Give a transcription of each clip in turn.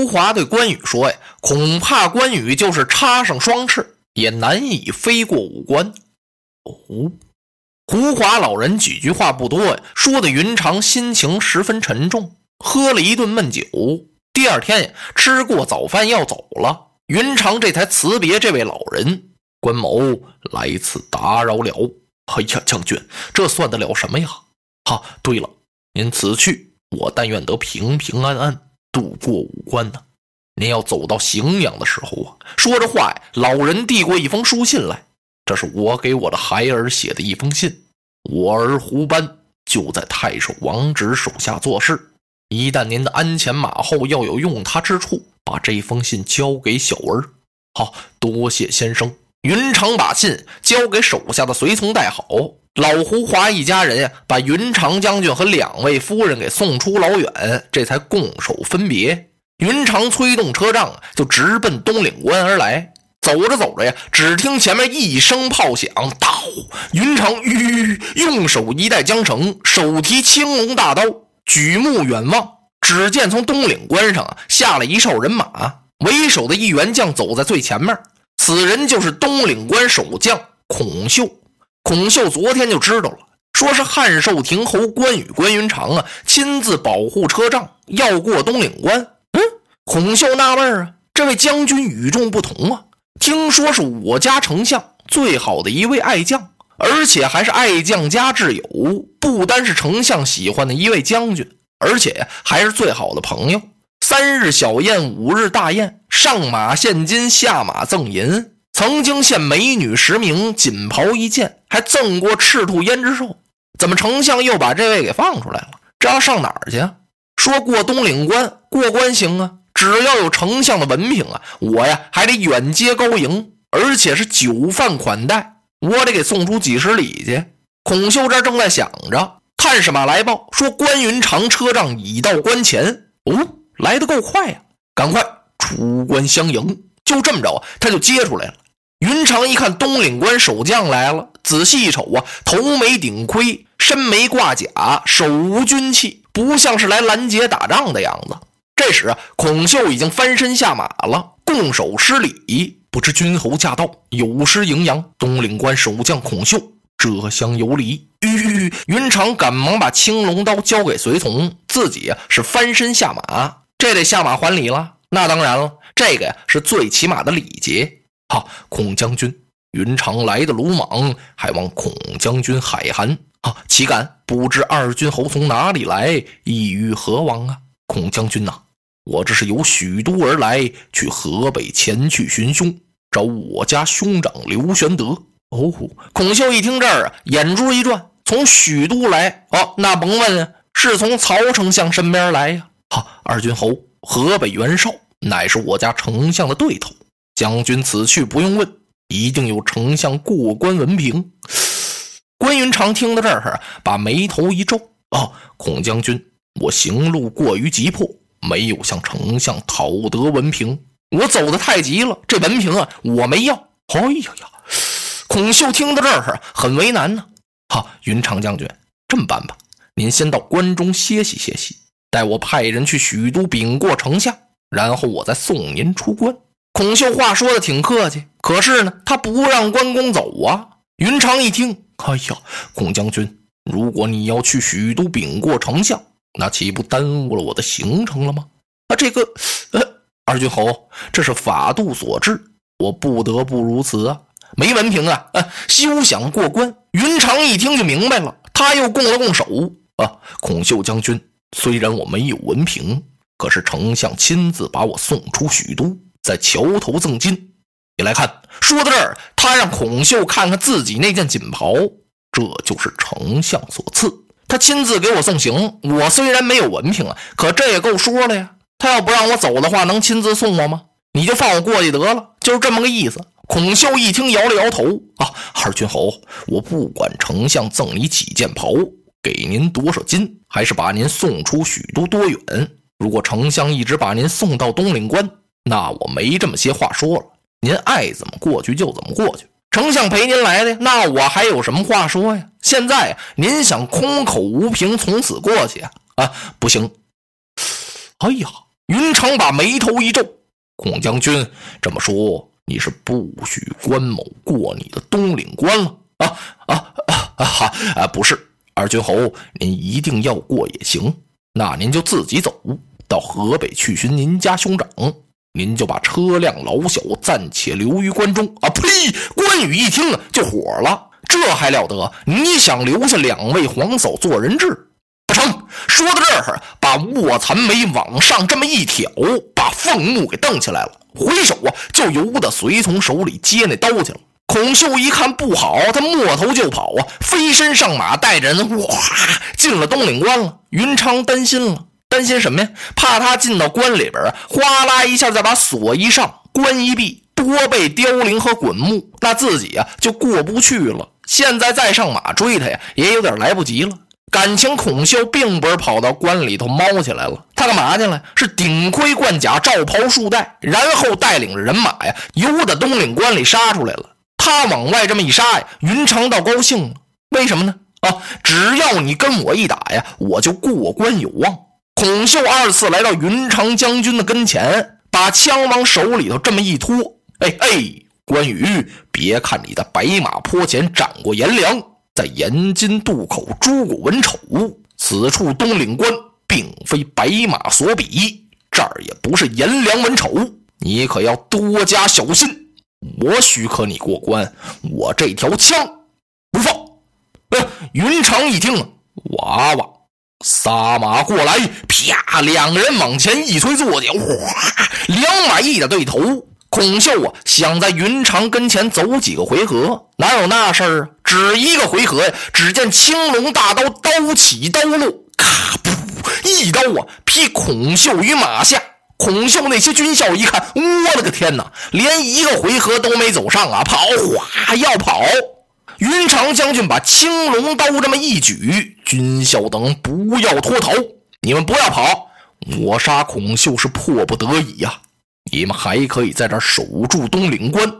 胡华对关羽说：“呀，恐怕关羽就是插上双翅，也难以飞过五关。”哦，胡华老人几句话不多呀，说的云长心情十分沉重，喝了一顿闷酒。第二天呀，吃过早饭要走了，云长这才辞别这位老人。关某来此打扰了。哎呀，将军，这算得了什么呀？哈，对了，您此去，我但愿得平平安安。渡过五关呢，您要走到荥阳的时候啊。说着话呀，老人递过一封书信来，这是我给我的孩儿写的一封信。我儿胡班就在太守王直手下做事，一旦您的鞍前马后要有用他之处，把这封信交给小儿。好多谢先生。云长把信交给手下的随从带好，老胡华一家人呀，把云长将军和两位夫人给送出老远，这才拱手分别。云长催动车仗，就直奔东岭关而来。走着走着呀，只听前面一声炮响，到云长吁用手一带缰绳，手提青龙大刀，举目远望，只见从东岭关上下了一哨人马，为首的一员将走在最前面。此人就是东岭关守将孔秀。孔秀昨天就知道了，说是汉寿亭侯关羽关云长啊，亲自保护车仗，要过东岭关。嗯，孔秀纳闷啊，这位将军与众不同啊，听说是我家丞相最好的一位爱将，而且还是爱将家挚友，不单是丞相喜欢的一位将军，而且还是最好的朋友。三日小宴，五日大宴，上马献金，下马赠银。曾经献美女十名，锦袍一件，还赠过赤兔胭脂兽。怎么丞相又把这位给放出来了？这要上哪儿去啊？说过东岭关，过关行啊，只要有丞相的文凭啊，我呀还得远接高迎，而且是酒饭款待，我得给送出几十里去。孔秀这正在想着，探视马来报说关云长车仗已到关前。哦。来得够快呀！赶快出关相迎。就这么着，他就接出来了。云长一看东岭关守将来了，仔细一瞅啊，头没顶盔，身没挂甲，手无军器，不像是来拦截打仗的样子。这时啊，孔秀已经翻身下马了，拱手施礼：“不知君侯驾到，有失迎阳。东岭关守将孔秀，这厢有礼。”吁！云长赶忙把青龙刀交给随从，自己啊是翻身下马。这得下马还礼了，那当然了，这个呀是最起码的礼节。好，孔将军，云长来的鲁莽，还望孔将军海涵。啊，岂敢？不知二军侯从哪里来，意欲何往啊？孔将军呐，我这是由许都而来，去河北前去寻兄，找我家兄长刘玄德。哦，孔秀一听这儿啊，眼珠一转，从许都来？哦，那甭问啊，是从曹丞相身边来呀。二军侯，河北袁绍乃是我家丞相的对头。将军此去不用问，一定有丞相过关文凭。关云长听到这儿，把眉头一皱：“哦，孔将军，我行路过于急迫，没有向丞相讨得文凭。我走的太急了，这文凭啊，我没要。”哎呀呀！孔秀听到这儿，很为难呢。好，云长将军，这么办吧，您先到关中歇息歇息。待我派人去许都禀过丞相，然后我再送您出关。孔秀话说的挺客气，可是呢，他不让关公走啊。云长一听，哎呀，孔将军，如果你要去许都禀过丞相，那岂不耽误了我的行程了吗？啊，这个，呃，二军侯，这是法度所致，我不得不如此啊。没文凭啊，啊，休想过关。云长一听就明白了，他又拱了拱手啊，孔秀将军。虽然我没有文凭，可是丞相亲自把我送出许都，在桥头赠金。你来看，说到这儿，他让孔秀看看自己那件锦袍，这就是丞相所赐。他亲自给我送行。我虽然没有文凭啊，可这也够说了呀。他要不让我走的话，能亲自送我吗？你就放我过去得了，就是这么个意思。孔秀一听，摇了摇头啊，二军侯，我不管丞相赠你几件袍。给您多少金，还是把您送出许都多远？如果丞相一直把您送到东岭关，那我没这么些话说了。您爱怎么过去就怎么过去。丞相陪您来的，那我还有什么话说呀？现在您想空口无凭从此过去啊？啊，不行！哎呀，云长把眉头一皱：“孔将军这么说，你是不许关某过你的东岭关了？”啊啊啊！哈啊，不是，二军侯，您一定要过也行。那您就自己走到河北去寻您家兄长，您就把车辆老小暂且留于关中。啊呸！关羽一听啊，就火了，这还了得？你想留下两位皇嫂做人质？不成！说到这儿，把卧蚕眉往上这么一挑，把凤目给瞪起来了，回手啊，就由得随从手里接那刀去了。孔秀一看不好，他摸头就跑啊，飞身上马，带着人哇进了东岭关了。云长担心了，担心什么呀？怕他进到关里边啊，哗啦一下再把锁一上，关一闭，多被凋零和滚木，那自己啊就过不去了。现在再上马追他呀，也有点来不及了。感情孔秀并不是跑到关里头猫起来了，他干嘛去了？是顶盔贯甲，罩袍束带，然后带领着人马呀，由得东岭关里杀出来了。他往外这么一杀呀，云长倒高兴了。为什么呢？啊，只要你跟我一打呀，我就过关有望。孔秀二次来到云长将军的跟前，把枪往手里头这么一托。哎哎，关羽，别看你在白马坡前斩过颜良，在延津渡口诛过文丑，此处东岭关并非白马所比，这儿也不是颜良文丑，你可要多加小心。我许可你过关，我这条枪不放。呃，云长一听啊，娃娃撒马过来，啪，两个人往前一推坐脚，哗，两马一打对头。孔秀啊，想在云长跟前走几个回合，哪有那事儿啊？只一个回合呀，只见青龙大刀刀起刀落，咔噗，一刀啊劈孔秀于马下。孔秀那些军校一看，我的个天哪！连一个回合都没走上啊，跑！哗，要跑！云长将军把青龙刀这么一举，军校等不要脱逃，你们不要跑！我杀孔秀是迫不得已呀！你们还可以在这守住东岭关，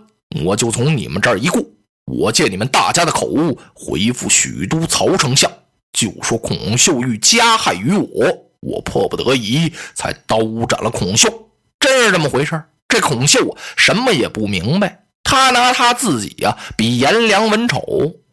我就从你们这儿一过，我借你们大家的口回复许都曹丞相，就说孔秀欲加害于我。我迫不得已才刀斩了孔秀，真是这么回事这孔秀啊，什么也不明白。他拿他自己呀比颜良、文丑，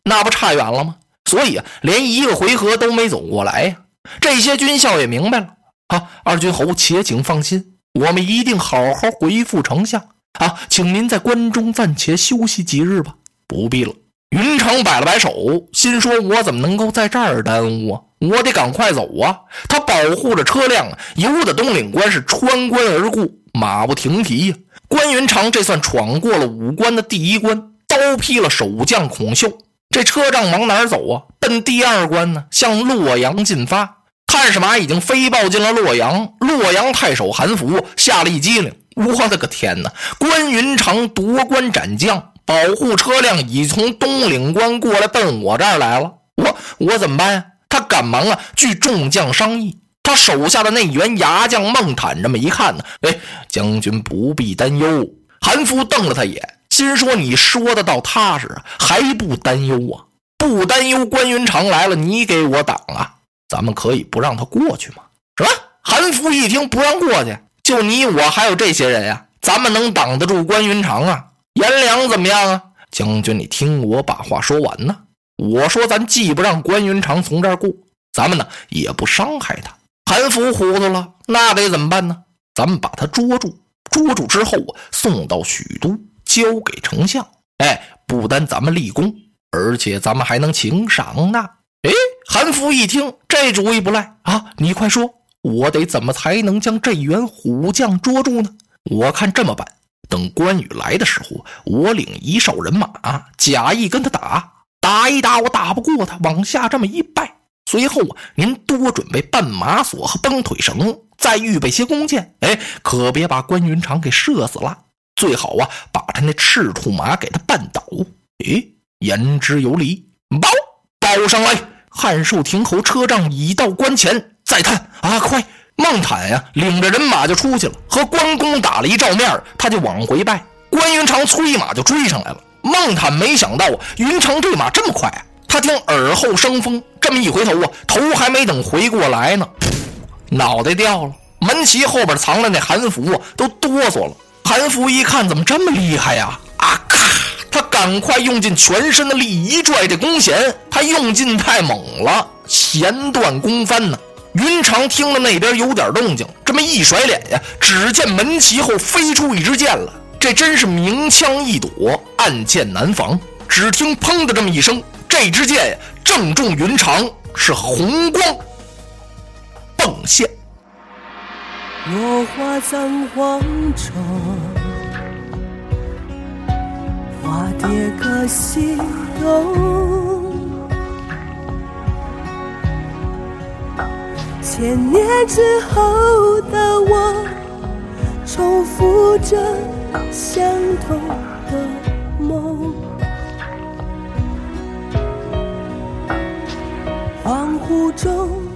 那不差远了吗？所以啊，连一个回合都没走过来呀。这些军校也明白了啊。二军侯，且请放心，我们一定好好回复丞相啊。请您在关中暂且休息几日吧。不必了。云长摆了摆手，心说：“我怎么能够在这儿耽误啊？我得赶快走啊！”他保护着车辆，由得东岭关是穿关而过，马不停蹄呀。关云长这算闯过了五关的第一关，刀劈了守将孔秀。这车仗往哪儿走啊？奔第二关呢，向洛阳进发。探视马已经飞报进了洛阳，洛阳太守韩福吓了一激灵：“我的个天哪！关云长夺关斩将。”保护车辆已从东岭关过来，奔我这儿来了。我我怎么办呀？他赶忙啊，据众将商议。他手下的那员牙将孟坦这么一看呢，哎，将军不必担忧。韩福瞪了他一眼，心说：“你说的倒踏实啊，还不担忧啊？不担忧关云长来了，你给我挡啊？咱们可以不让他过去吗？什么？韩福一听不让过去，就你我还有这些人呀，咱们能挡得住关云长啊？”颜良怎么样啊，将军？你听我把话说完呢。我说，咱既不让关云长从这儿过，咱们呢也不伤害他。韩福糊涂了，那得怎么办呢？咱们把他捉住，捉住之后啊，送到许都，交给丞相。哎，不单咱们立功，而且咱们还能请赏呢。哎，韩福一听，这主意不赖啊！你快说，我得怎么才能将这员虎将捉住呢？我看这么办。等关羽来的时候，我领一哨人马，假意跟他打，打一打我打不过他，往下这么一拜。随后，您多准备绊马索和绷腿绳，再预备些弓箭。哎，可别把关云长给射死了。最好啊，把他那赤兔马给他绊倒。哎，言之有理。报报上来，汉寿亭侯车仗已到关前，再探啊，快！孟坦呀，领着人马就出去了，和关公打了一照面，他就往回拜。关云长催马就追上来了。孟坦没想到啊，云长这马这么快！他听耳后生风，这么一回头啊，头还没等回过来呢，脑袋掉了。门旗后边藏的那韩福都哆嗦了。韩福一看，怎么这么厉害呀？啊咔！他赶快用尽全身的力一拽这弓弦，他用劲太猛了，弦断弓翻呢。云长听了那边有点动静，这么一甩脸呀，只见门旗后飞出一支箭来，这真是明枪易躲，暗箭难防。只听“砰”的这么一声，这支箭呀正中云长，是红光迸现。落花葬黄冢，花蝶各西东。千年之后的我，重复着相同的梦。恍惚中。